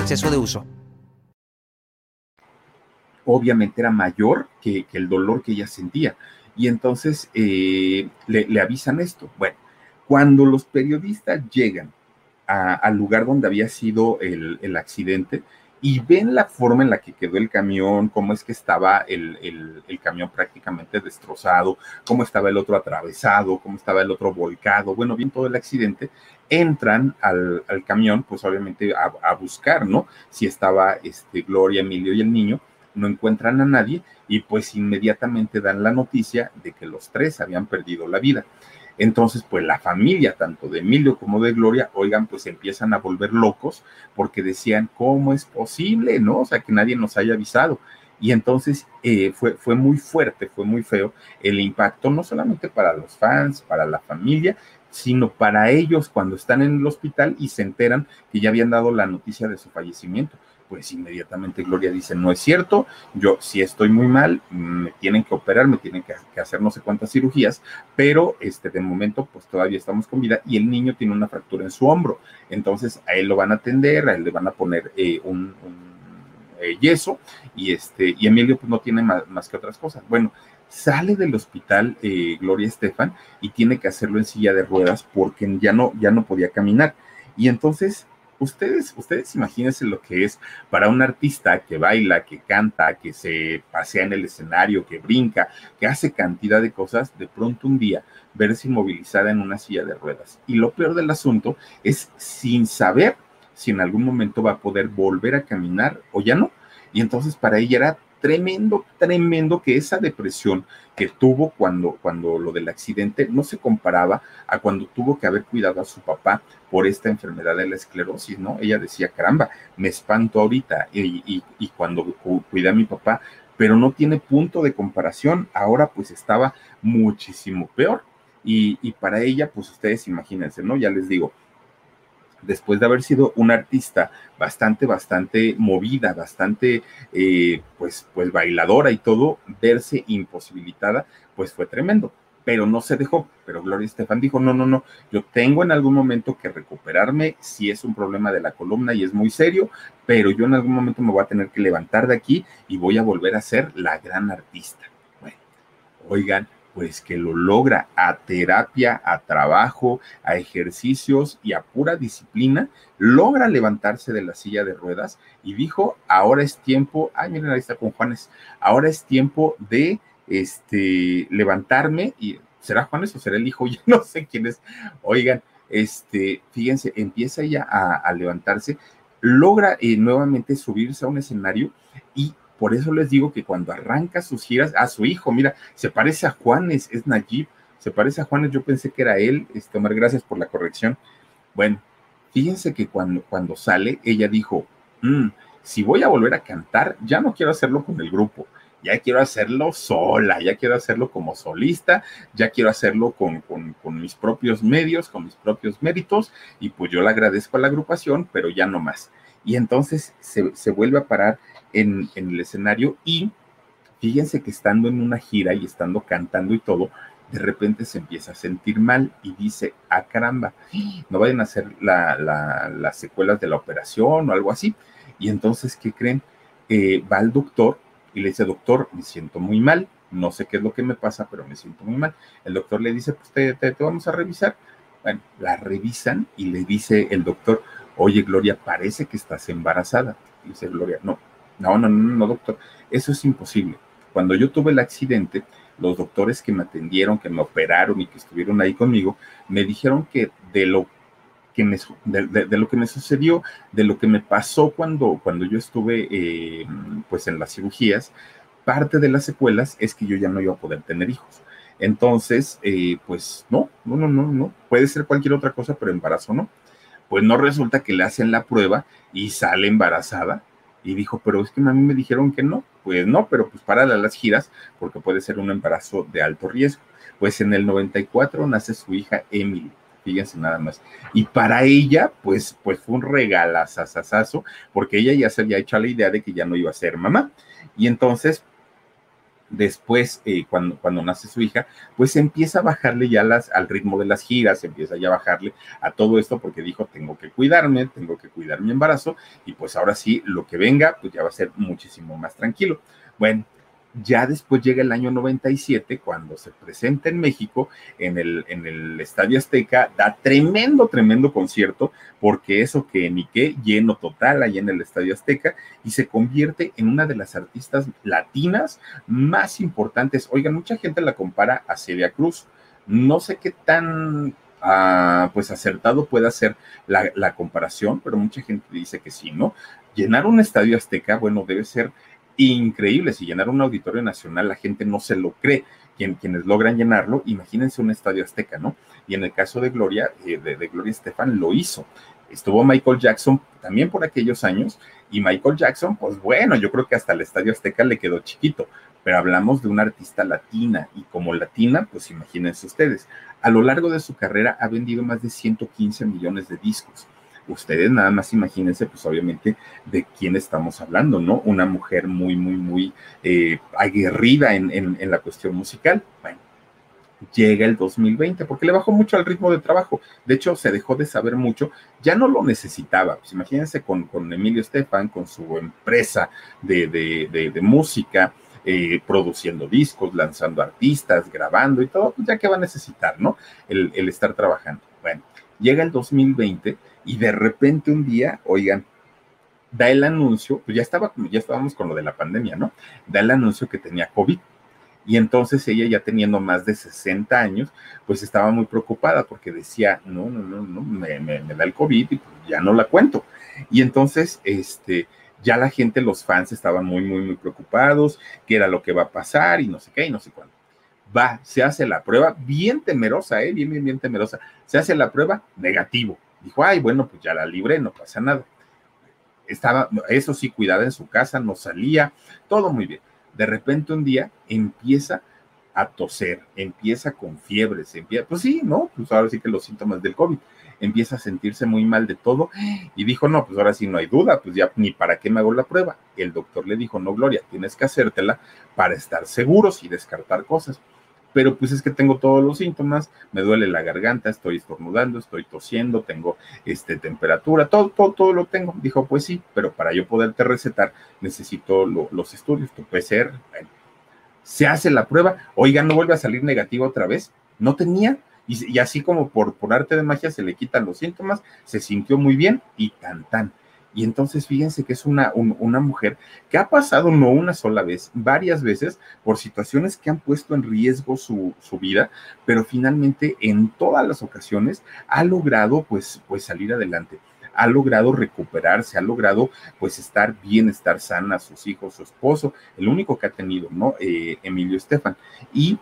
exceso de uso. Obviamente era mayor que, el dolor que ella sentía. Y entonces eh, le, avisan esto. Bueno, cuando los periodistas llegan al lugar donde había sido el, accidente, y ven la forma en la que quedó el camión, cómo es que estaba el, el, camión prácticamente destrozado, cómo estaba el otro atravesado, cómo estaba el otro volcado, bueno, bien todo el accidente, entran al, al camión, pues obviamente a, a, buscar, ¿no? Si estaba este, Gloria, Emilio y el niño, no encuentran a nadie y pues inmediatamente dan la noticia de que los tres habían perdido la vida. Entonces, pues la familia, tanto de Emilio como de Gloria, oigan, pues empiezan a volver locos porque decían, ¿cómo es posible? ¿No? O sea, que nadie nos haya avisado. Y entonces eh, fue, fue muy fuerte, fue muy feo el impacto, no solamente para los fans, para la familia, sino para ellos cuando están en el hospital y se enteran que ya habían dado la noticia de su fallecimiento pues inmediatamente Gloria dice, no es cierto, yo sí estoy muy mal, me tienen que operar, me tienen que, hacer no sé cuántas cirugías, pero este, de momento pues todavía estamos con vida y el niño tiene una fractura en su hombro, entonces a él lo van a atender, a él le van a poner eh, un, eh, yeso y, este, y Emilio pues no tiene más, que otras cosas. Bueno, sale del hospital eh, Gloria Estefan y tiene que hacerlo en silla de ruedas porque ya no, ya no podía caminar. Y entonces Ustedes, ustedes imagínense lo que es para un artista que baila, que canta, que se pasea en el escenario, que brinca, que hace cantidad de cosas, de pronto un día verse inmovilizada en una silla de ruedas. Y lo peor del asunto es sin saber si en algún momento va a poder volver a caminar o ya no. Y entonces para ella era tremendo, tremendo que esa depresión que tuvo cuando, cuando lo del accidente no se comparaba a cuando tuvo que haber cuidado a su papá por esta enfermedad de la esclerosis, ¿no? Ella decía, caramba, me espanto ahorita y, y, cuando cuidé a mi papá, pero no tiene punto de comparación, ahora pues estaba muchísimo peor. Y, y para ella, pues ustedes imagínense, ¿no? Ya les digo, después de haber sido una artista bastante, bastante movida, bastante, eh, pues, pues bailadora y todo, verse imposibilitada, pues fue tremendo. Pero no se dejó. Pero Gloria Estefan dijo: No, no, no, yo tengo en algún momento que recuperarme. Si es un problema de la columna y es muy serio, pero yo en algún momento me voy a tener que levantar de aquí y voy a volver a ser la gran artista. Bueno, oigan, pues que lo logra a terapia, a trabajo, a ejercicios y a pura disciplina, logra levantarse de la silla de ruedas y dijo, ahora es tiempo, ay, miren, ahí está con Juanes, ahora es tiempo de este, levantarme y será Juanes o será el hijo, yo no sé quién es, oigan, este, fíjense, empieza ella a, levantarse, logra eh, nuevamente subirse a un escenario y por eso les digo que cuando arranca sus giras, a su hijo, mira, se parece a Juanes, es Nayib, se parece a Juanes, yo pensé que era él, este, Omar, gracias por la corrección. Bueno, fíjense que cuando, cuando sale, ella dijo, mm, si voy a volver a cantar, ya no quiero hacerlo con el grupo, ya quiero hacerlo sola, ya quiero hacerlo como solista, ya quiero hacerlo con, con, con, mis propios medios, con mis propios méritos, y pues yo le agradezco a la agrupación, pero ya no más. Y entonces se, se vuelve a parar en, el escenario y fíjense que estando en una gira y estando cantando y todo, de repente se empieza a sentir mal y dice, ah, caramba, no vayan a hacer las secuelas de la operación o algo así. Y entonces, ¿qué creen? Eh, va al doctor y le dice, doctor, me siento muy mal, no sé qué es lo que me pasa, pero me siento muy mal. El doctor le dice, pues te, te vamos a revisar. Bueno, la revisan y le dice el doctor, oye, Gloria, parece que estás embarazada. dice Gloria, no, no, no, no, no, doctor, eso es imposible. Cuando yo tuve el accidente, los doctores que me atendieron, que me operaron y que estuvieron ahí conmigo, me dijeron que de lo que me, de, lo que me sucedió, de lo que me pasó cuando, cuando yo estuve eh, pues en las cirugías, parte de las secuelas es que yo ya no iba a poder tener hijos. Entonces, eh, pues no, no, no, no, no, puede ser cualquier otra cosa, pero embarazo no. Pues no resulta que le hacen la prueba y sale embarazada y dijo, pero es que a mí me dijeron que no. Pues no, pero pues para las giras porque puede ser un embarazo de alto riesgo. Pues en el 94 nace su hija Emily, fíjense nada más. Y para ella, pues, pues fue un regalazazazazo, porque ella ya se había hecho la idea de que ya no iba a ser mamá. Y entonces, después, eh, cuando, cuando nace su hija, pues empieza a bajarle ya las, al ritmo de las giras, empieza ya a bajarle a todo esto porque dijo, tengo que cuidarme, tengo que cuidar mi embarazo y pues ahora sí, lo que venga, pues ya va a ser muchísimo más tranquilo. Bueno, Ya después llega el año 97, cuando se presenta en México, en el, en el Estadio Azteca, da tremendo, tremendo concierto, porque eso que ni qué, lleno total ahí en el Estadio Azteca, y se convierte en una de las artistas latinas más importantes. Oigan, mucha gente la compara a Celia Cruz. No sé qué tan ah, pues acertado puede ser la, la comparación, pero mucha gente dice que sí, ¿no? Llenar un estadio azteca, bueno, debe ser increíble. Si llenar un auditorio nacional, la gente no se lo cree. quienes logran llenarlo, imagínense un estadio azteca, ¿no? Y en el caso de Gloria, eh, de, Gloria Estefan, lo hizo. Estuvo Michael Jackson también por aquellos años, y Michael Jackson, pues bueno, yo creo que hasta el estadio azteca le quedó chiquito, pero hablamos de una artista latina, y como latina, pues imagínense ustedes, a lo largo de su carrera ha vendido más de 115 millones de discos ustedes nada más imagínense, pues obviamente, de quién estamos hablando, ¿no? Una mujer muy, muy, muy eh, aguerrida en, la cuestión musical. Bueno, llega el 2020, porque le bajó mucho al ritmo de trabajo. De hecho, se dejó de saber mucho, ya no lo necesitaba. Pues imagínense con, con Emilio Estefan, con su empresa de, música, eh, produciendo discos, lanzando artistas, grabando y todo, pues ya que va a necesitar, ¿no? El, el estar trabajando. Bueno, llega el 2020 y de repente un día, oigan, da el anuncio, pues ya estaba, ya estábamos con lo de la pandemia, ¿no? Da el anuncio que tenía COVID. Y entonces ella ya teniendo más de 60 años, pues estaba muy preocupada porque decía, no, no, no, no, me, me, da el COVID y pues ya no la cuento. Y entonces, este, ya la gente, los fans estaban muy, muy, muy preocupados, qué era lo que va a pasar y no sé qué y no sé cuándo. Va, se hace la prueba, bien temerosa, ¿eh? bien, bien, bien temerosa. Se hace la prueba, negativo. Dijo, ay, bueno, pues ya la libré, no pasa nada. Estaba, eso sí, cuidada en su casa, no salía, todo muy bien. De repente un día empieza a toser, empieza con fiebres, empieza, pues sí, ¿no? Pues ahora sí que los síntomas del COVID, empieza a sentirse muy mal de todo y dijo, no, pues ahora sí no hay duda, pues ya ni para qué me hago la prueba. El doctor le dijo, no, Gloria, tienes que hacértela para estar seguros y descartar cosas pero pues es que tengo todos los síntomas, me duele la garganta, estoy estornudando, estoy tosiendo, tengo este, temperatura, todo, todo, todo lo tengo. Dijo, pues sí, pero para yo poderte recetar necesito los estudios, tu PCR. Bueno, se hace la prueba, oiga, no vuelve a salir negativo otra vez, no tenía, y, así como por, por arte de magia se le quitan los síntomas, se sintió muy bien y tan tan. Y entonces fíjense que es una, una mujer que ha pasado no una sola vez, varias veces por situaciones que han puesto en riesgo su, su, vida, pero finalmente en todas las ocasiones ha logrado pues, pues salir adelante ha logrado recuperarse, ha logrado pues estar bien, estar sana, sus hijos, su esposo, el único que ha tenido, ¿no? Eh, Emilio Estefan. Y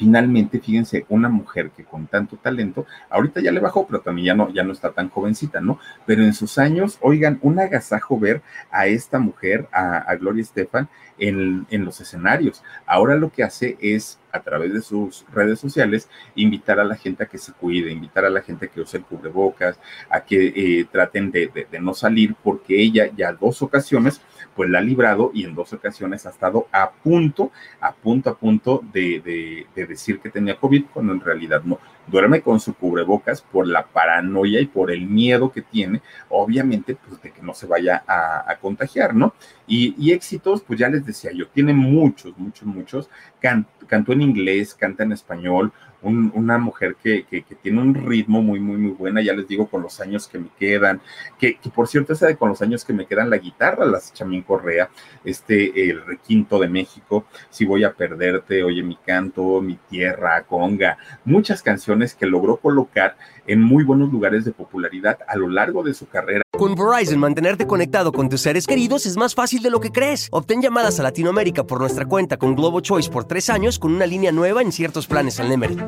finalmente, fíjense, una mujer que con tanto talento, ahorita ya le bajó, pero también ya no, ya no está tan jovencita, ¿no? Pero en sus años, oigan, un agasajo ver a esta mujer, a, Gloria Estefan, en, en los escenarios. Ahora lo que hace es a través de sus redes sociales, invitar a la gente a que se cuide, invitar a la gente a que use el cubrebocas, a que eh, traten de, no salir, porque ella ya dos ocasiones, pues la ha librado y en dos ocasiones ha estado a punto, a punto, a punto de, decir que tenía COVID, cuando en realidad no. Duerme con su cubrebocas por la paranoia y por el miedo que tiene, obviamente, pues de que no se vaya a, contagiar, ¿no? Y, y, éxitos, pues ya les decía yo, tiene muchos, muchos, muchos. cantó en inglés, canta en español, una mujer que, tiene un ritmo muy, muy, muy buena, ya les digo, con los años que me quedan, que, por cierto, esa de con los años que me quedan, la guitarra, las Chamín Correa, este, el requinto de México, Si voy a perderte, Oye mi canto, Mi tierra, Conga, muchas canciones que logró colocar en muy buenos lugares de popularidad a lo largo de su carrera. Con Verizon, mantenerte conectado con tus seres queridos es más fácil de lo que crees. Obtén llamadas a Latinoamérica por nuestra cuenta con Globo Choice por tres años con una línea nueva en ciertos planes al Nemery.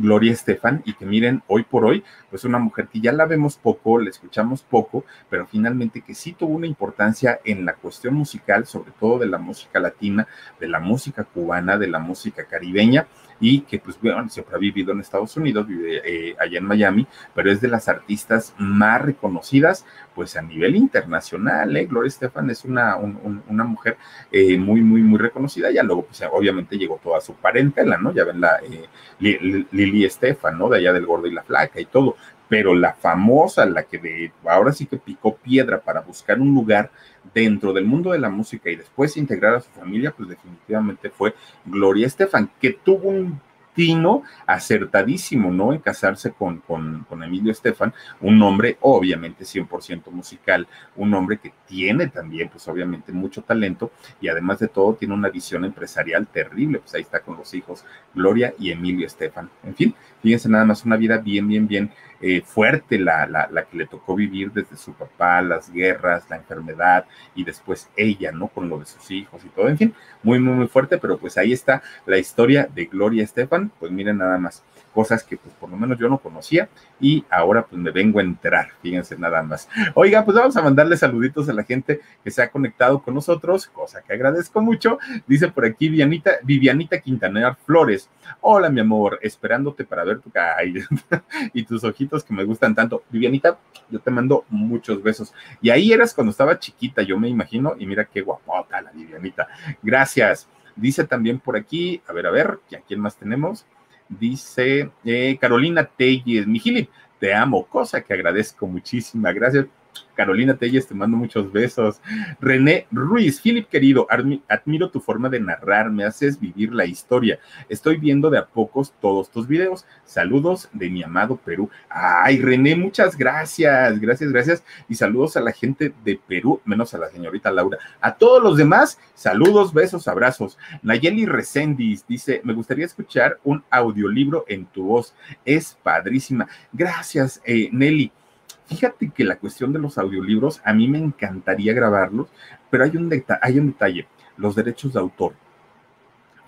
Gloria Estefan, y que miren, hoy por hoy, pues una mujer que ya la vemos poco, la escuchamos poco, pero finalmente que sí tuvo una importancia en la cuestión musical, sobre todo de la música latina, de la música cubana, de la música caribeña, y que pues bueno, siempre ha vivido en Estados Unidos, vive eh, allá en Miami, pero es de las artistas más reconocidas pues a nivel internacional, ¿eh? Gloria Estefan es una, una mujer eh, muy, muy, muy reconocida, ya luego pues obviamente llegó toda su parentela, ¿no? Ya ven la eh, Lili Estefan, ¿no? De allá del Gordo y la Flaca y todo, pero la famosa, la que de, ahora sí que picó piedra para buscar un lugar dentro del mundo de la música y después integrar a su familia, pues definitivamente fue Gloria Estefan, que tuvo un tino acertadísimo, ¿no? En casarse con, con, con Emilio Estefan, un hombre obviamente 100% musical, un hombre que tiene también, pues obviamente mucho talento y además de todo tiene una visión empresarial terrible, pues ahí está con los hijos Gloria y Emilio Estefan. En fin, fíjense nada más una vida bien, bien, bien eh, fuerte la, la, la, que le tocó vivir desde su papá, las guerras, la enfermedad y después ella, ¿no? Con lo de sus hijos y todo, en fin, muy, muy, muy fuerte, pero pues ahí está la historia de Gloria Estefan, pues miren nada más cosas que pues por lo menos yo no conocía y ahora pues me vengo a enterar, fíjense nada más. Oiga, pues vamos a mandarle saluditos a la gente que se ha conectado con nosotros, cosa que agradezco mucho. Dice por aquí Vivianita, Vivianita Quintanar Flores. Hola, mi amor, esperándote para ver tu cara y tus ojitos que me gustan tanto. Vivianita, yo te mando muchos besos. Y ahí eras cuando estaba chiquita, yo me imagino, y mira qué guapota la Vivianita. Gracias. Dice también por aquí, a ver, a ver, ¿a quién más tenemos? Dice eh, Carolina Telles, mi te amo, cosa que agradezco muchísimas gracias. Carolina Telles, te mando muchos besos. René Ruiz, Philip querido, admiro tu forma de narrar, me haces vivir la historia. Estoy viendo de a pocos todos tus videos. Saludos de mi amado Perú. Ay, René, muchas gracias, gracias, gracias. Y saludos a la gente de Perú, menos a la señorita Laura. A todos los demás, saludos, besos, abrazos. Nayeli Recendis dice, me gustaría escuchar un audiolibro en tu voz. Es padrísima. Gracias, eh, Nelly. Fíjate que la cuestión de los audiolibros, a mí me encantaría grabarlos, pero hay un, hay un detalle, los derechos de autor.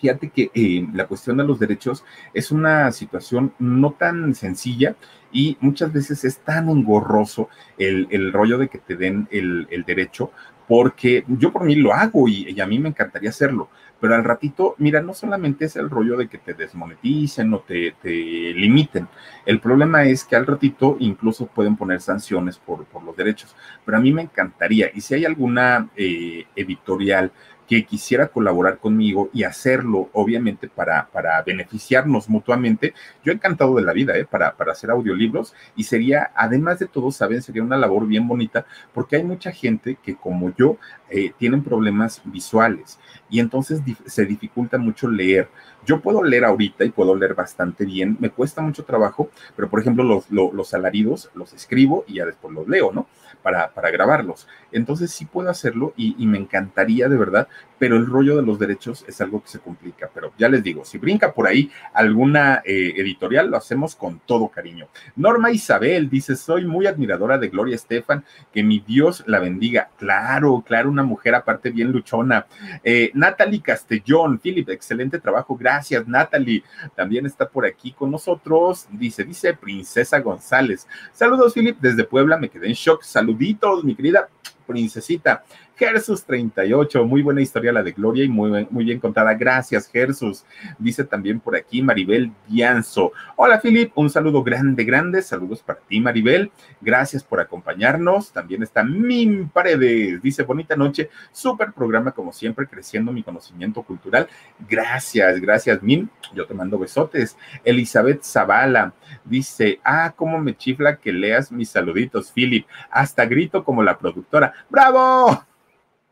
Fíjate que eh, la cuestión de los derechos es una situación no tan sencilla y muchas veces es tan engorroso el, rollo de que te den el, derecho, porque yo por mí lo hago y, a mí me encantaría hacerlo, pero al ratito, mira, no solamente es el rollo de que te desmoneticen o te, limiten, el problema es que al ratito incluso pueden poner sanciones por, los derechos, pero a mí me encantaría, y si hay alguna eh, editorial, que quisiera colaborar conmigo y hacerlo, obviamente, para, para beneficiarnos mutuamente, yo encantado de la vida, ¿eh? para, para hacer audiolibros y sería, además de todo, saben, sería una labor bien bonita porque hay mucha gente que como yo eh, tienen problemas visuales y entonces se dificulta mucho leer. Yo puedo leer ahorita y puedo leer bastante bien, me cuesta mucho trabajo, pero por ejemplo los, los, los alaridos los escribo y ya después los leo, ¿no? Para, para grabarlos. Entonces sí puedo hacerlo y, me encantaría de verdad, pero el rollo de los derechos es algo que se complica. Pero ya les digo, si brinca por ahí alguna eh, editorial, lo hacemos con todo cariño. Norma Isabel dice, soy muy admiradora de Gloria Estefan, que mi Dios la bendiga. Claro, claro, una mujer aparte bien luchona. Eh, Natalie Castellón, Philip, excelente trabajo, gracias Natalie. También está por aquí con nosotros, dice, dice Princesa González. Saludos Philip, desde Puebla, me quedé en shock. Saluditos, mi querida princesita. Gersus 38, muy buena historia la de Gloria y muy, muy bien contada. Gracias, Gersus. Dice también por aquí Maribel Dianzo. Hola, Filip, un saludo grande, grande. Saludos para ti, Maribel. Gracias por acompañarnos. También está Min Paredes. Dice, bonita noche. Súper programa, como siempre, creciendo mi conocimiento cultural. Gracias, gracias, Min. Yo te mando besotes. Elizabeth Zavala dice, ah, cómo me chifla que leas mis saluditos, Philip. Hasta grito como la productora. ¡Bravo!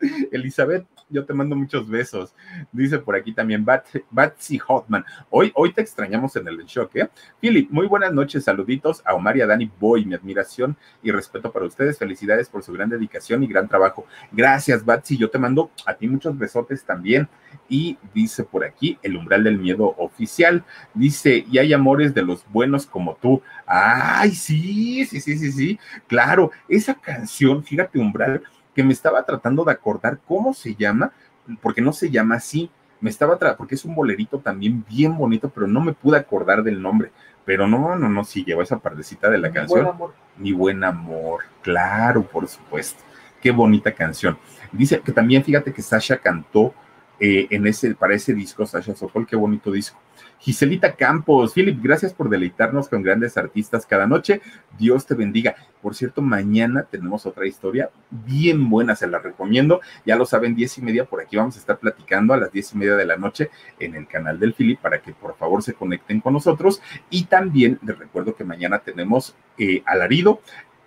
Elizabeth, yo te mando muchos besos. Dice por aquí también Batsy Hotman. Hoy, hoy te extrañamos en el shock, ¿eh? Philip, muy buenas noches. Saluditos a Omar y a Dani Boy. Mi admiración y respeto para ustedes. Felicidades por su gran dedicación y gran trabajo. Gracias, Batsy. Yo te mando a ti muchos besotes también. Y dice por aquí el umbral del miedo oficial. Dice, y hay amores de los buenos como tú. Ay, sí, sí, sí, sí, sí. Claro, esa canción, fíjate, umbral que me estaba tratando de acordar cómo se llama, porque no se llama así, me estaba atrás, porque es un bolerito también bien bonito, pero no me pude acordar del nombre. Pero no, no, no, sí llevo esa partecita de la canción. Buen amor. Mi buen amor, claro, por supuesto. Qué bonita canción. Dice que también, fíjate que Sasha cantó eh, en ese, para ese disco, Sasha Sokol, qué bonito disco. Giselita Campos, Philip, gracias por deleitarnos con grandes artistas cada noche. Dios te bendiga. Por cierto, mañana tenemos otra historia bien buena, se la recomiendo. Ya lo saben, diez y media, por aquí vamos a estar platicando a las diez y media de la noche en el canal del Philip para que por favor se conecten con nosotros. Y también les recuerdo que mañana tenemos eh, alarido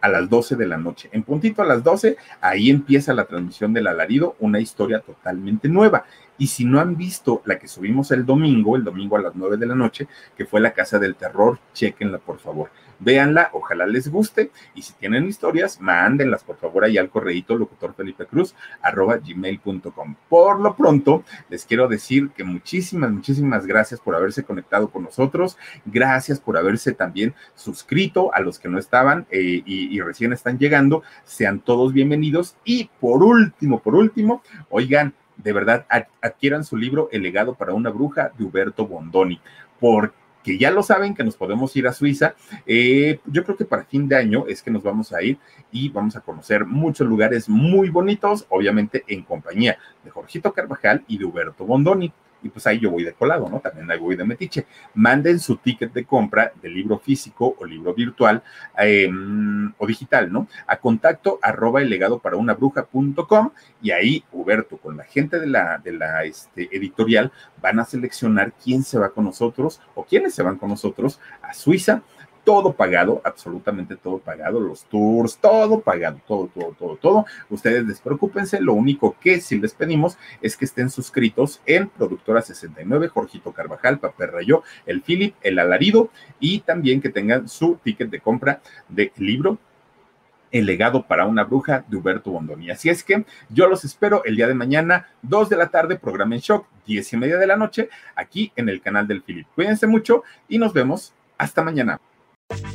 a las 12 de la noche. En puntito a las 12, ahí empieza la transmisión del alarido, una historia totalmente nueva. Y si no han visto la que subimos el domingo, el domingo a las 9 de la noche, que fue la Casa del Terror, chequenla por favor. Véanla, ojalá les guste. Y si tienen historias, mándenlas por favor ahí al correíto gmail.com. Por lo pronto, les quiero decir que muchísimas, muchísimas gracias por haberse conectado con nosotros. Gracias por haberse también suscrito a los que no estaban eh, y recién están llegando. Sean todos bienvenidos. Y por último, por último, oigan, de verdad adquieran su libro El legado para una bruja de Huberto Bondoni, porque ya lo saben que nos podemos ir a Suiza. Eh, yo creo que para fin de año es que nos vamos a ir y vamos a conocer muchos lugares muy bonitos, obviamente en compañía de Jorgito Carvajal y de Huberto Bondoni y pues ahí yo voy de colado, ¿no? También ahí voy de metiche. Manden su ticket de compra de libro físico o libro virtual eh, o digital, ¿no? A contacto arroba el legado para una bruja.com y ahí Huberto con la gente de la, de la este, editorial van a seleccionar quién se va con nosotros o quiénes se van con nosotros a Suiza todo pagado, absolutamente todo pagado, los tours, todo pagado, todo, todo, todo, todo. Ustedes despreocúpense, lo único que sí les pedimos es que estén suscritos en Productora 69, Jorgito Carvajal, Papel Rayo, el Philip, el Alarido y también que tengan su ticket de compra de libro el legado para una bruja de Huberto Bondoni. Así es que yo los espero el día de mañana, 2 de la tarde, programa en shock, 10 y media de la noche, aquí en el canal del Philip. Cuídense mucho y nos vemos hasta mañana.